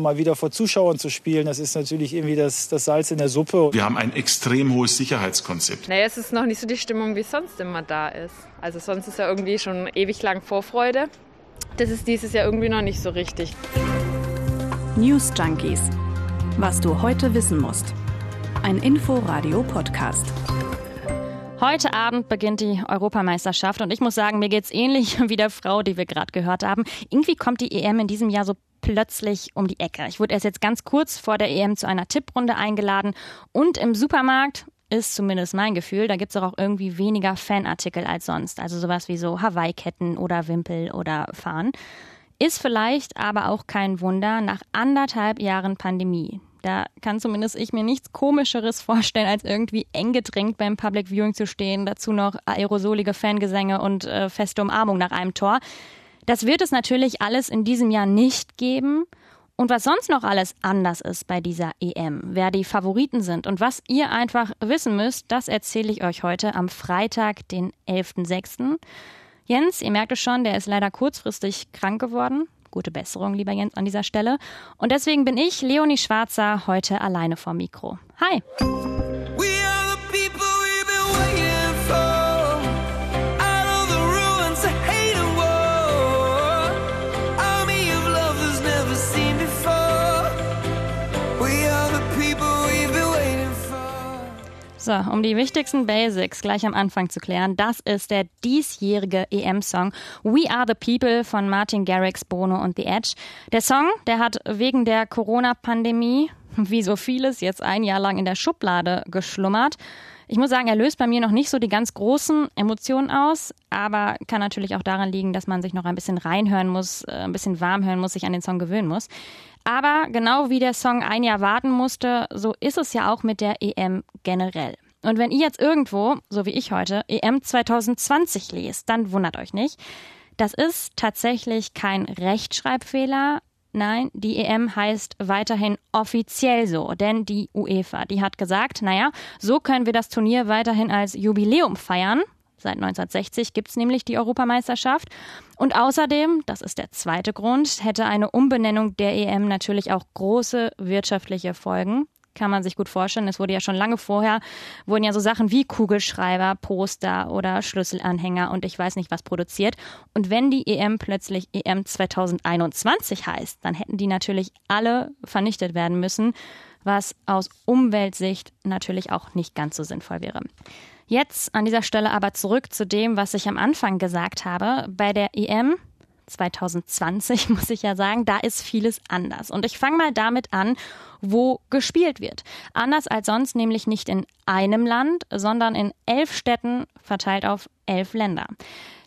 Mal wieder vor Zuschauern zu spielen, das ist natürlich irgendwie das, das Salz in der Suppe. Wir haben ein extrem hohes Sicherheitskonzept. Naja, es ist noch nicht so die Stimmung, wie es sonst immer da ist. Also sonst ist ja irgendwie schon ewig lang Vorfreude. Das ist dieses Jahr irgendwie noch nicht so richtig. News Junkies. Was du heute wissen musst. Ein Info-Radio-Podcast. Heute Abend beginnt die Europameisterschaft und ich muss sagen, mir geht's ähnlich wie der Frau, die wir gerade gehört haben. Irgendwie kommt die EM in diesem Jahr so plötzlich um die Ecke. Ich wurde erst jetzt ganz kurz vor der EM zu einer Tipprunde eingeladen und im Supermarkt ist zumindest mein Gefühl, da gibt es auch irgendwie weniger Fanartikel als sonst. Also sowas wie so Hawaii-Ketten oder Wimpel oder Fahnen. Ist vielleicht aber auch kein Wunder nach anderthalb Jahren Pandemie. Da kann zumindest ich mir nichts Komischeres vorstellen, als irgendwie eng gedrängt beim Public Viewing zu stehen. Dazu noch aerosolige Fangesänge und äh, feste Umarmung nach einem Tor. Das wird es natürlich alles in diesem Jahr nicht geben. Und was sonst noch alles anders ist bei dieser EM, wer die Favoriten sind und was ihr einfach wissen müsst, das erzähle ich euch heute am Freitag, den 11.06. Jens, ihr merkt es schon, der ist leider kurzfristig krank geworden. Gute Besserung, lieber Jens, an dieser Stelle. Und deswegen bin ich, Leonie Schwarzer, heute alleine vor Mikro. Hi! So, um die wichtigsten Basics gleich am Anfang zu klären, das ist der diesjährige EM-Song We Are the People von Martin Garrix, Bono und The Edge. Der Song, der hat wegen der Corona-Pandemie, wie so vieles, jetzt ein Jahr lang in der Schublade geschlummert. Ich muss sagen, er löst bei mir noch nicht so die ganz großen Emotionen aus, aber kann natürlich auch daran liegen, dass man sich noch ein bisschen reinhören muss, äh, ein bisschen warm hören muss, sich an den Song gewöhnen muss. Aber genau wie der Song ein Jahr warten musste, so ist es ja auch mit der EM generell. Und wenn ihr jetzt irgendwo, so wie ich heute, EM 2020 lest, dann wundert euch nicht. Das ist tatsächlich kein Rechtschreibfehler. Nein, die EM heißt weiterhin offiziell so, denn die UEFA, die hat gesagt, naja, so können wir das Turnier weiterhin als Jubiläum feiern. Seit 1960 gibt es nämlich die Europameisterschaft. Und außerdem, das ist der zweite Grund, hätte eine Umbenennung der EM natürlich auch große wirtschaftliche Folgen kann man sich gut vorstellen. Es wurde ja schon lange vorher, wurden ja so Sachen wie Kugelschreiber, Poster oder Schlüsselanhänger und ich weiß nicht was produziert. Und wenn die EM plötzlich EM 2021 heißt, dann hätten die natürlich alle vernichtet werden müssen, was aus Umweltsicht natürlich auch nicht ganz so sinnvoll wäre. Jetzt an dieser Stelle aber zurück zu dem, was ich am Anfang gesagt habe. Bei der EM 2020 muss ich ja sagen, da ist vieles anders. Und ich fange mal damit an, wo gespielt wird. Anders als sonst nämlich nicht in einem Land, sondern in elf Städten verteilt auf elf Länder.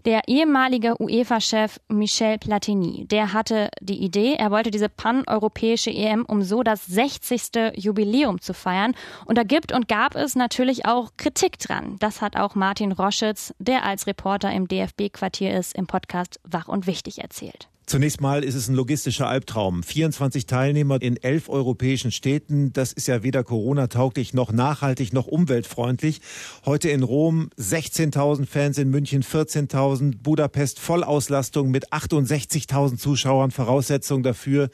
Der ehemalige UEFA-Chef Michel Platini, der hatte die Idee, er wollte diese pan-europäische EM, um so das 60. Jubiläum zu feiern. Und da gibt und gab es natürlich auch Kritik dran. Das hat auch Martin Roschitz, der als Reporter im DFB-Quartier ist, im Podcast Wach und Wichtig erzählt. Zunächst mal ist es ein logistischer Albtraum. 24 Teilnehmer in elf europäischen Städten. Das ist ja weder Corona-tauglich noch nachhaltig noch umweltfreundlich. Heute in Rom 16.000 Fans, in München 14.000, Budapest Vollauslastung mit 68.000 Zuschauern. Voraussetzung dafür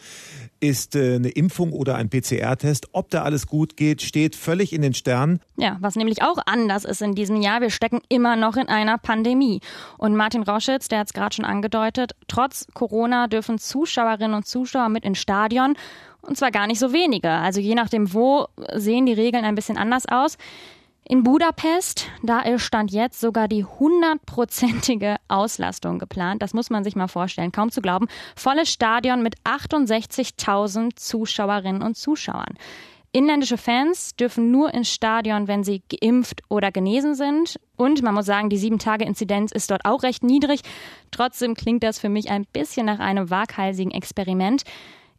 ist äh, eine Impfung oder ein PCR-Test. Ob da alles gut geht, steht völlig in den Sternen. Ja, was nämlich auch anders ist in diesem Jahr, wir stecken immer noch in einer Pandemie. Und Martin Rauschitz, der hat es gerade schon angedeutet, trotz Corona dürfen Zuschauerinnen und Zuschauer mit ins Stadion. Und zwar gar nicht so wenige. Also je nachdem, wo sehen die Regeln ein bisschen anders aus. In Budapest, da ist Stand jetzt sogar die hundertprozentige Auslastung geplant. Das muss man sich mal vorstellen. Kaum zu glauben. Volles Stadion mit 68.000 Zuschauerinnen und Zuschauern. Inländische Fans dürfen nur ins Stadion, wenn sie geimpft oder genesen sind. Und man muss sagen, die Sieben-Tage-Inzidenz ist dort auch recht niedrig. Trotzdem klingt das für mich ein bisschen nach einem waghalsigen Experiment.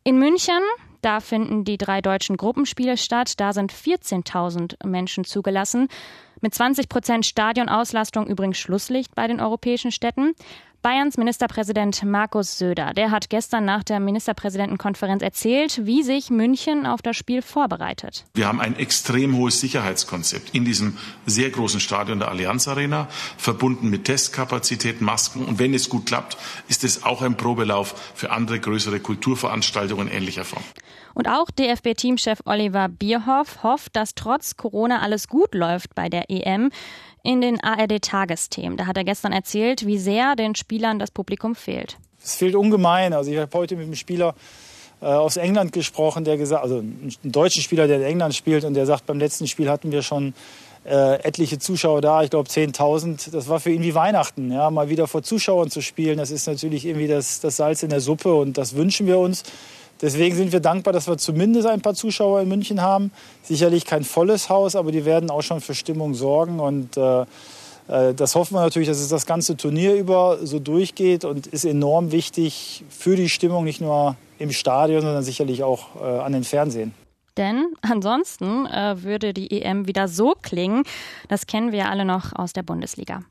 In München, da finden die drei deutschen Gruppenspiele statt. Da sind 14.000 Menschen zugelassen. Mit 20 Prozent Stadionauslastung übrigens Schlusslicht bei den europäischen Städten. Bayerns Ministerpräsident Markus Söder, der hat gestern nach der Ministerpräsidentenkonferenz erzählt, wie sich München auf das Spiel vorbereitet. Wir haben ein extrem hohes Sicherheitskonzept in diesem sehr großen Stadion der Allianz Arena, verbunden mit Testkapazitäten, Masken. Und wenn es gut klappt, ist es auch ein Probelauf für andere größere Kulturveranstaltungen ähnlicher Form. Und auch DFB-Teamchef Oliver Bierhoff hofft, dass trotz Corona alles gut läuft bei der EM in den ARD-Tagesthemen. Da hat er gestern erzählt, wie sehr den Spielern das Publikum fehlt. Es fehlt ungemein. Also ich habe heute mit einem Spieler äh, aus England gesprochen, der gesagt, also einen deutschen Spieler, der in England spielt und der sagt, beim letzten Spiel hatten wir schon äh, etliche Zuschauer da, ich glaube 10.000. Das war für ihn wie Weihnachten, ja, mal wieder vor Zuschauern zu spielen. Das ist natürlich irgendwie das, das Salz in der Suppe und das wünschen wir uns. Deswegen sind wir dankbar, dass wir zumindest ein paar Zuschauer in München haben. Sicherlich kein volles Haus, aber die werden auch schon für Stimmung sorgen. Und äh, äh, das hoffen wir natürlich, dass es das ganze Turnier über so durchgeht und ist enorm wichtig für die Stimmung, nicht nur im Stadion, sondern sicherlich auch äh, an den Fernsehen. Denn ansonsten äh, würde die EM wieder so klingen. Das kennen wir alle noch aus der Bundesliga.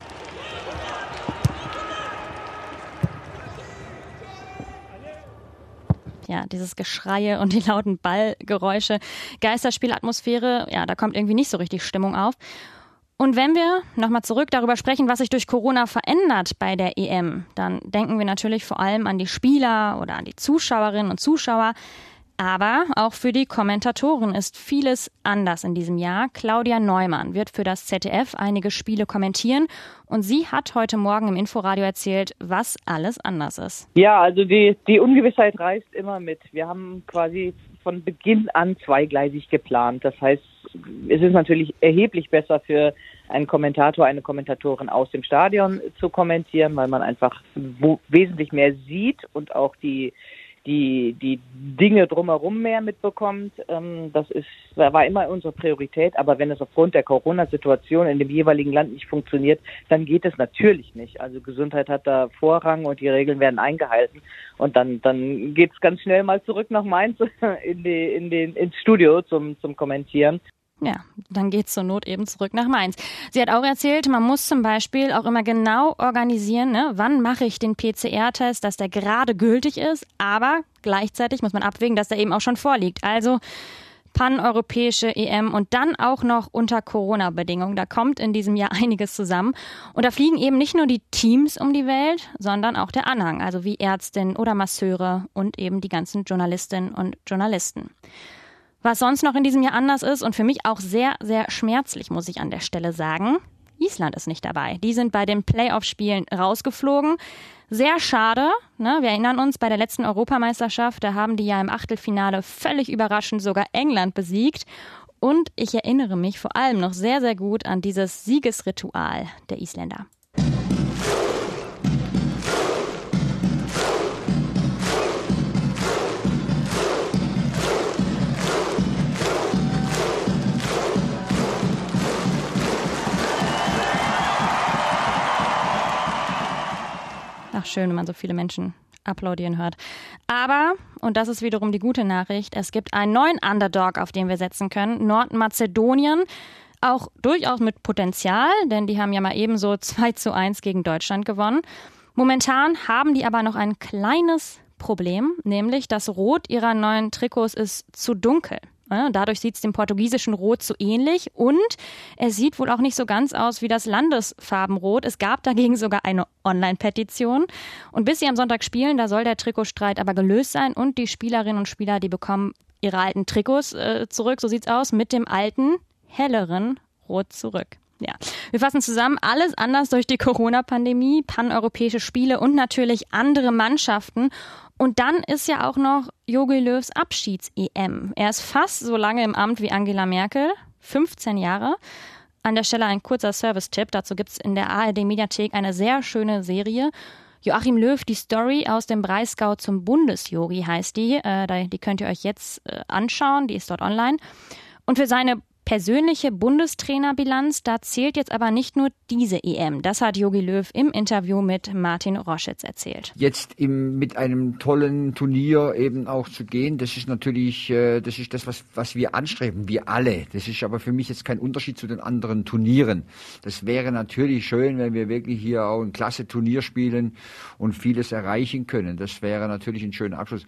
Ja, dieses Geschreie und die lauten Ballgeräusche, Geisterspielatmosphäre, ja, da kommt irgendwie nicht so richtig Stimmung auf. Und wenn wir nochmal zurück darüber sprechen, was sich durch Corona verändert bei der EM, dann denken wir natürlich vor allem an die Spieler oder an die Zuschauerinnen und Zuschauer. Aber auch für die Kommentatoren ist vieles anders in diesem Jahr. Claudia Neumann wird für das ZDF einige Spiele kommentieren und sie hat heute Morgen im Inforadio erzählt, was alles anders ist. Ja, also die, die Ungewissheit reist immer mit. Wir haben quasi von Beginn an zweigleisig geplant. Das heißt, es ist natürlich erheblich besser für einen Kommentator, eine Kommentatorin aus dem Stadion zu kommentieren, weil man einfach wesentlich mehr sieht und auch die die, die Dinge drumherum mehr mitbekommt. Ähm, das ist, war immer unsere Priorität. Aber wenn es aufgrund der Corona-Situation in dem jeweiligen Land nicht funktioniert, dann geht es natürlich nicht. Also Gesundheit hat da Vorrang und die Regeln werden eingehalten. Und dann, dann geht's ganz schnell mal zurück nach Mainz in die, in den, ins Studio zum, zum Kommentieren. Ja, dann geht's zur Not eben zurück nach Mainz. Sie hat auch erzählt, man muss zum Beispiel auch immer genau organisieren, ne, wann mache ich den PCR-Test, dass der gerade gültig ist, aber gleichzeitig muss man abwägen, dass der eben auch schon vorliegt. Also paneuropäische EM und dann auch noch unter Corona-Bedingungen. Da kommt in diesem Jahr einiges zusammen. Und da fliegen eben nicht nur die Teams um die Welt, sondern auch der Anhang, also wie Ärztinnen oder Masseure und eben die ganzen Journalistinnen und Journalisten. Was sonst noch in diesem Jahr anders ist und für mich auch sehr, sehr schmerzlich, muss ich an der Stelle sagen, Island ist nicht dabei. Die sind bei den Playoff-Spielen rausgeflogen. Sehr schade. Ne? Wir erinnern uns, bei der letzten Europameisterschaft, da haben die ja im Achtelfinale völlig überraschend sogar England besiegt. Und ich erinnere mich vor allem noch sehr, sehr gut an dieses Siegesritual der Isländer. Schön, wenn man so viele Menschen applaudieren hört. Aber, und das ist wiederum die gute Nachricht, es gibt einen neuen Underdog, auf den wir setzen können, Nordmazedonien. Auch durchaus mit Potenzial, denn die haben ja mal ebenso 2 zu 1 gegen Deutschland gewonnen. Momentan haben die aber noch ein kleines Problem, nämlich das Rot ihrer neuen Trikots ist zu dunkel. Dadurch sieht es dem portugiesischen Rot zu ähnlich und es sieht wohl auch nicht so ganz aus wie das Landesfarbenrot. Es gab dagegen sogar eine Online-Petition. Und bis sie am Sonntag spielen, da soll der Trikotstreit aber gelöst sein und die Spielerinnen und Spieler, die bekommen ihre alten Trikots äh, zurück, so sieht's aus, mit dem alten, helleren Rot zurück. Ja, wir fassen zusammen, alles anders durch die Corona-Pandemie, paneuropäische Spiele und natürlich andere Mannschaften. Und dann ist ja auch noch Jogi Löws Abschieds-EM. Er ist fast so lange im Amt wie Angela Merkel, 15 Jahre. An der Stelle ein kurzer Service-Tipp. Dazu gibt es in der ARD-Mediathek eine sehr schöne Serie. Joachim Löw, die Story aus dem Breisgau zum Bundesjogi heißt die. Äh, die könnt ihr euch jetzt äh, anschauen. Die ist dort online. Und für seine persönliche Bundestrainerbilanz, da zählt jetzt aber nicht nur diese EM. Das hat Jogi Löw im Interview mit Martin Roschitz erzählt. Jetzt im, mit einem tollen Turnier eben auch zu gehen, das ist natürlich, äh, das ist das, was, was wir anstreben, wir alle. Das ist aber für mich jetzt kein Unterschied zu den anderen Turnieren. Das wäre natürlich schön, wenn wir wirklich hier auch ein klasse Turnier spielen und vieles erreichen können. Das wäre natürlich ein schöner Abschluss.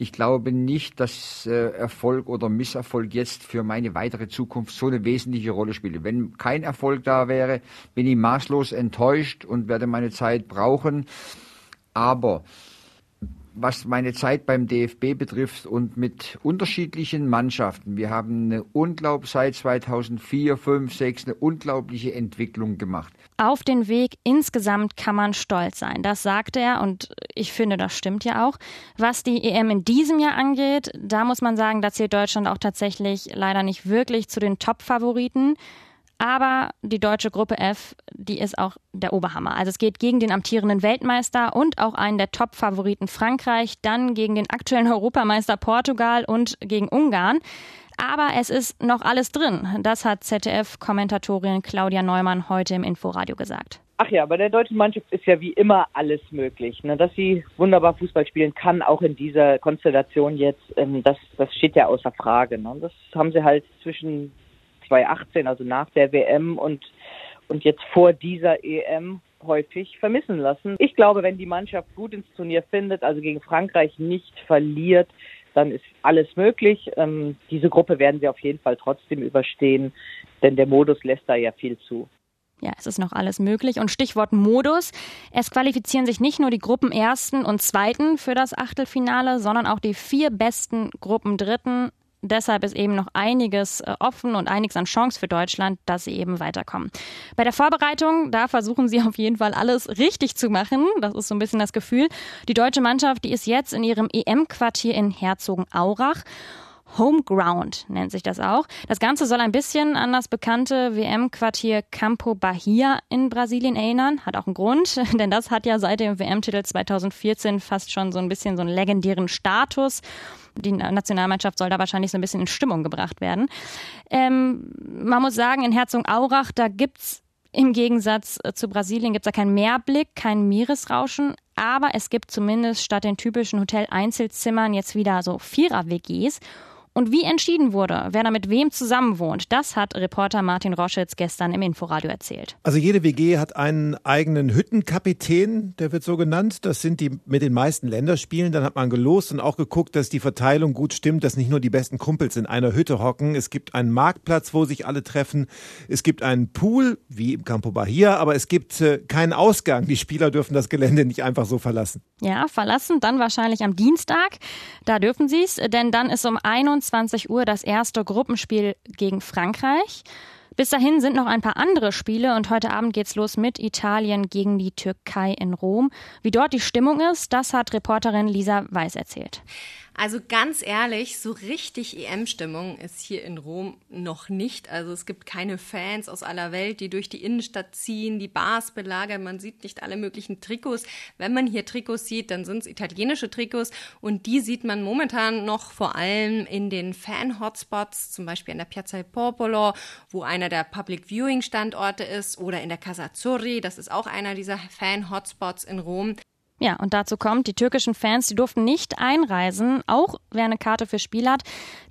Ich glaube nicht, dass äh, Erfolg oder Misserfolg jetzt für meine weitere Zukunft so eine wesentliche Rolle spielt. Wenn kein Erfolg da wäre, bin ich maßlos enttäuscht und werde meine Zeit brauchen. Aber was meine Zeit beim DFB betrifft und mit unterschiedlichen Mannschaften. Wir haben eine unglaublich seit 2004, 5, 6 eine unglaubliche Entwicklung gemacht. Auf den Weg insgesamt kann man stolz sein. Das sagt er und ich finde, das stimmt ja auch. Was die EM in diesem Jahr angeht, da muss man sagen, da zählt Deutschland auch tatsächlich leider nicht wirklich zu den Top-Favoriten. Aber die deutsche Gruppe F, die ist auch der Oberhammer. Also es geht gegen den amtierenden Weltmeister und auch einen der Top-Favoriten Frankreich, dann gegen den aktuellen Europameister Portugal und gegen Ungarn. Aber es ist noch alles drin. Das hat ZDF-Kommentatorin Claudia Neumann heute im Inforadio gesagt. Ach ja, bei der deutschen Mannschaft ist ja wie immer alles möglich. Ne? Dass sie wunderbar Fußball spielen kann, auch in dieser Konstellation jetzt, ähm, das, das steht ja außer Frage. Ne? Das haben sie halt zwischen 2018, also nach der WM und, und jetzt vor dieser EM häufig vermissen lassen. Ich glaube, wenn die Mannschaft gut ins Turnier findet, also gegen Frankreich nicht verliert, dann ist alles möglich. Ähm, diese Gruppe werden sie auf jeden Fall trotzdem überstehen, denn der Modus lässt da ja viel zu. Ja, es ist noch alles möglich. Und Stichwort Modus. Es qualifizieren sich nicht nur die Gruppenersten und Zweiten für das Achtelfinale, sondern auch die vier besten Gruppendritten Deshalb ist eben noch einiges äh, offen und einiges an Chance für Deutschland, dass sie eben weiterkommen. Bei der Vorbereitung, da versuchen sie auf jeden Fall alles richtig zu machen. Das ist so ein bisschen das Gefühl. Die deutsche Mannschaft, die ist jetzt in ihrem EM-Quartier in Herzogenaurach. Homeground nennt sich das auch. Das Ganze soll ein bisschen an das bekannte WM-Quartier Campo Bahia in Brasilien erinnern. Hat auch einen Grund, denn das hat ja seit dem WM-Titel 2014 fast schon so ein bisschen so einen legendären Status die Nationalmannschaft soll da wahrscheinlich so ein bisschen in Stimmung gebracht werden. Ähm, man muss sagen, in Herzogenaurach, da gibt's im Gegensatz äh, zu Brasilien gibt's da keinen Meerblick, kein Meeresrauschen, aber es gibt zumindest statt den typischen Hotel-Einzelzimmern jetzt wieder so Vierer-WGs und wie entschieden wurde, wer da mit wem zusammenwohnt, das hat Reporter Martin Roschitz gestern im Inforadio erzählt. Also jede WG hat einen eigenen Hüttenkapitän, der wird so genannt. Das sind die mit den meisten Länderspielen. Dann hat man gelost und auch geguckt, dass die Verteilung gut stimmt, dass nicht nur die besten Kumpels in einer Hütte hocken. Es gibt einen Marktplatz, wo sich alle treffen. Es gibt einen Pool, wie im Campo Bahia, aber es gibt äh, keinen Ausgang. Die Spieler dürfen das Gelände nicht einfach so verlassen. Ja, verlassen dann wahrscheinlich am Dienstag. Da dürfen sie es, denn dann ist um 21 21 Uhr das erste Gruppenspiel gegen Frankreich. Bis dahin sind noch ein paar andere Spiele und heute Abend geht's los mit Italien gegen die Türkei in Rom. Wie dort die Stimmung ist, das hat Reporterin Lisa Weiß erzählt. Also ganz ehrlich, so richtig EM-Stimmung ist hier in Rom noch nicht. Also es gibt keine Fans aus aller Welt, die durch die Innenstadt ziehen, die Bars belagern. Man sieht nicht alle möglichen Trikots. Wenn man hier Trikots sieht, dann sind es italienische Trikots und die sieht man momentan noch vor allem in den Fan-Hotspots, zum Beispiel an der Piazza Popolo, wo einer der Public Viewing Standorte ist, oder in der Casa Azzurri, das ist auch einer dieser Fan-Hotspots in Rom. Ja, und dazu kommt, die türkischen Fans, die durften nicht einreisen, auch wer eine Karte für Spiel hat,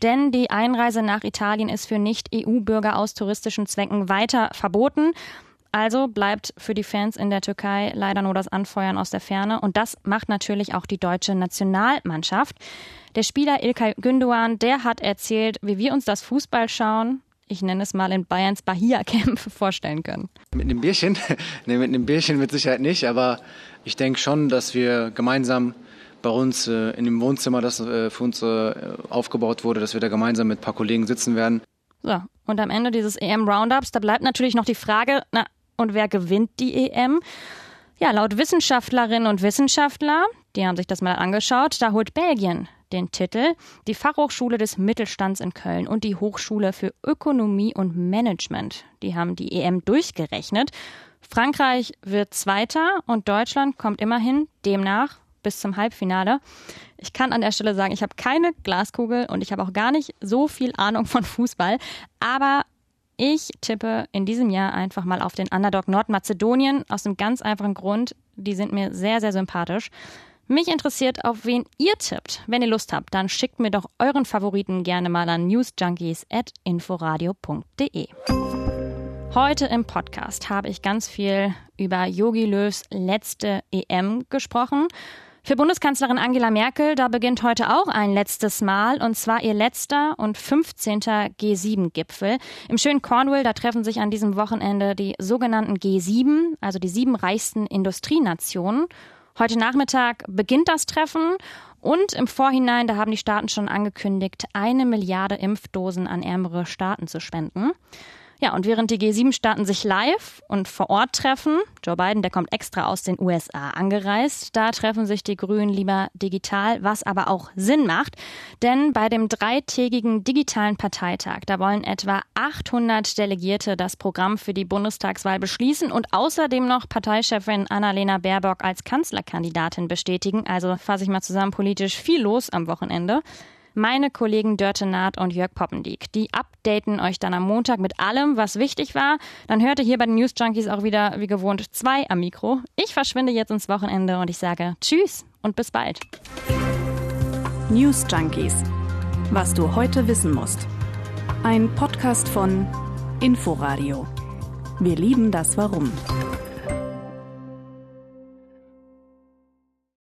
denn die Einreise nach Italien ist für Nicht-EU-Bürger aus touristischen Zwecken weiter verboten. Also bleibt für die Fans in der Türkei leider nur das Anfeuern aus der Ferne. Und das macht natürlich auch die deutsche Nationalmannschaft. Der Spieler Ilkay Gündoğan, der hat erzählt, wie wir uns das Fußballschauen ich nenne es mal in Bayerns Bahia-Camp vorstellen können. Mit einem Bierchen? nee, mit einem Bierchen mit Sicherheit nicht, aber ich denke schon, dass wir gemeinsam bei uns äh, in dem Wohnzimmer, das äh, für uns äh, aufgebaut wurde, dass wir da gemeinsam mit ein paar Kollegen sitzen werden. So, und am Ende dieses EM-Roundups, da bleibt natürlich noch die Frage, na, und wer gewinnt die EM? Ja, laut Wissenschaftlerinnen und Wissenschaftler, die haben sich das mal angeschaut, da holt Belgien den Titel, die Fachhochschule des Mittelstands in Köln und die Hochschule für Ökonomie und Management. Die haben die EM durchgerechnet. Frankreich wird Zweiter und Deutschland kommt immerhin demnach bis zum Halbfinale. Ich kann an der Stelle sagen, ich habe keine Glaskugel und ich habe auch gar nicht so viel Ahnung von Fußball. Aber ich tippe in diesem Jahr einfach mal auf den Underdog Nordmazedonien aus einem ganz einfachen Grund. Die sind mir sehr, sehr sympathisch. Mich interessiert, auf wen ihr tippt. Wenn ihr Lust habt, dann schickt mir doch euren Favoriten gerne mal an newsjunkies.inforadio.de. Heute im Podcast habe ich ganz viel über Yogi Löws letzte EM gesprochen. Für Bundeskanzlerin Angela Merkel, da beginnt heute auch ein letztes Mal, und zwar ihr letzter und 15. G7-Gipfel. Im schönen Cornwall, da treffen sich an diesem Wochenende die sogenannten G7, also die sieben reichsten Industrienationen. Heute Nachmittag beginnt das Treffen und im Vorhinein, da haben die Staaten schon angekündigt, eine Milliarde Impfdosen an ärmere Staaten zu spenden. Ja, und während die G7-Staaten sich live und vor Ort treffen, Joe Biden, der kommt extra aus den USA angereist, da treffen sich die Grünen lieber digital, was aber auch Sinn macht. Denn bei dem dreitägigen digitalen Parteitag, da wollen etwa 800 Delegierte das Programm für die Bundestagswahl beschließen und außerdem noch Parteichefin Annalena Baerbock als Kanzlerkandidatin bestätigen. Also fasse ich mal zusammen, politisch viel los am Wochenende meine Kollegen Dörte Naht und Jörg Poppendiek. Die updaten euch dann am Montag mit allem, was wichtig war. Dann hört ihr hier bei den News Junkies auch wieder wie gewohnt zwei am Mikro. Ich verschwinde jetzt ins Wochenende und ich sage Tschüss und bis bald. News Junkies. Was du heute wissen musst. Ein Podcast von Inforadio. Wir lieben das Warum.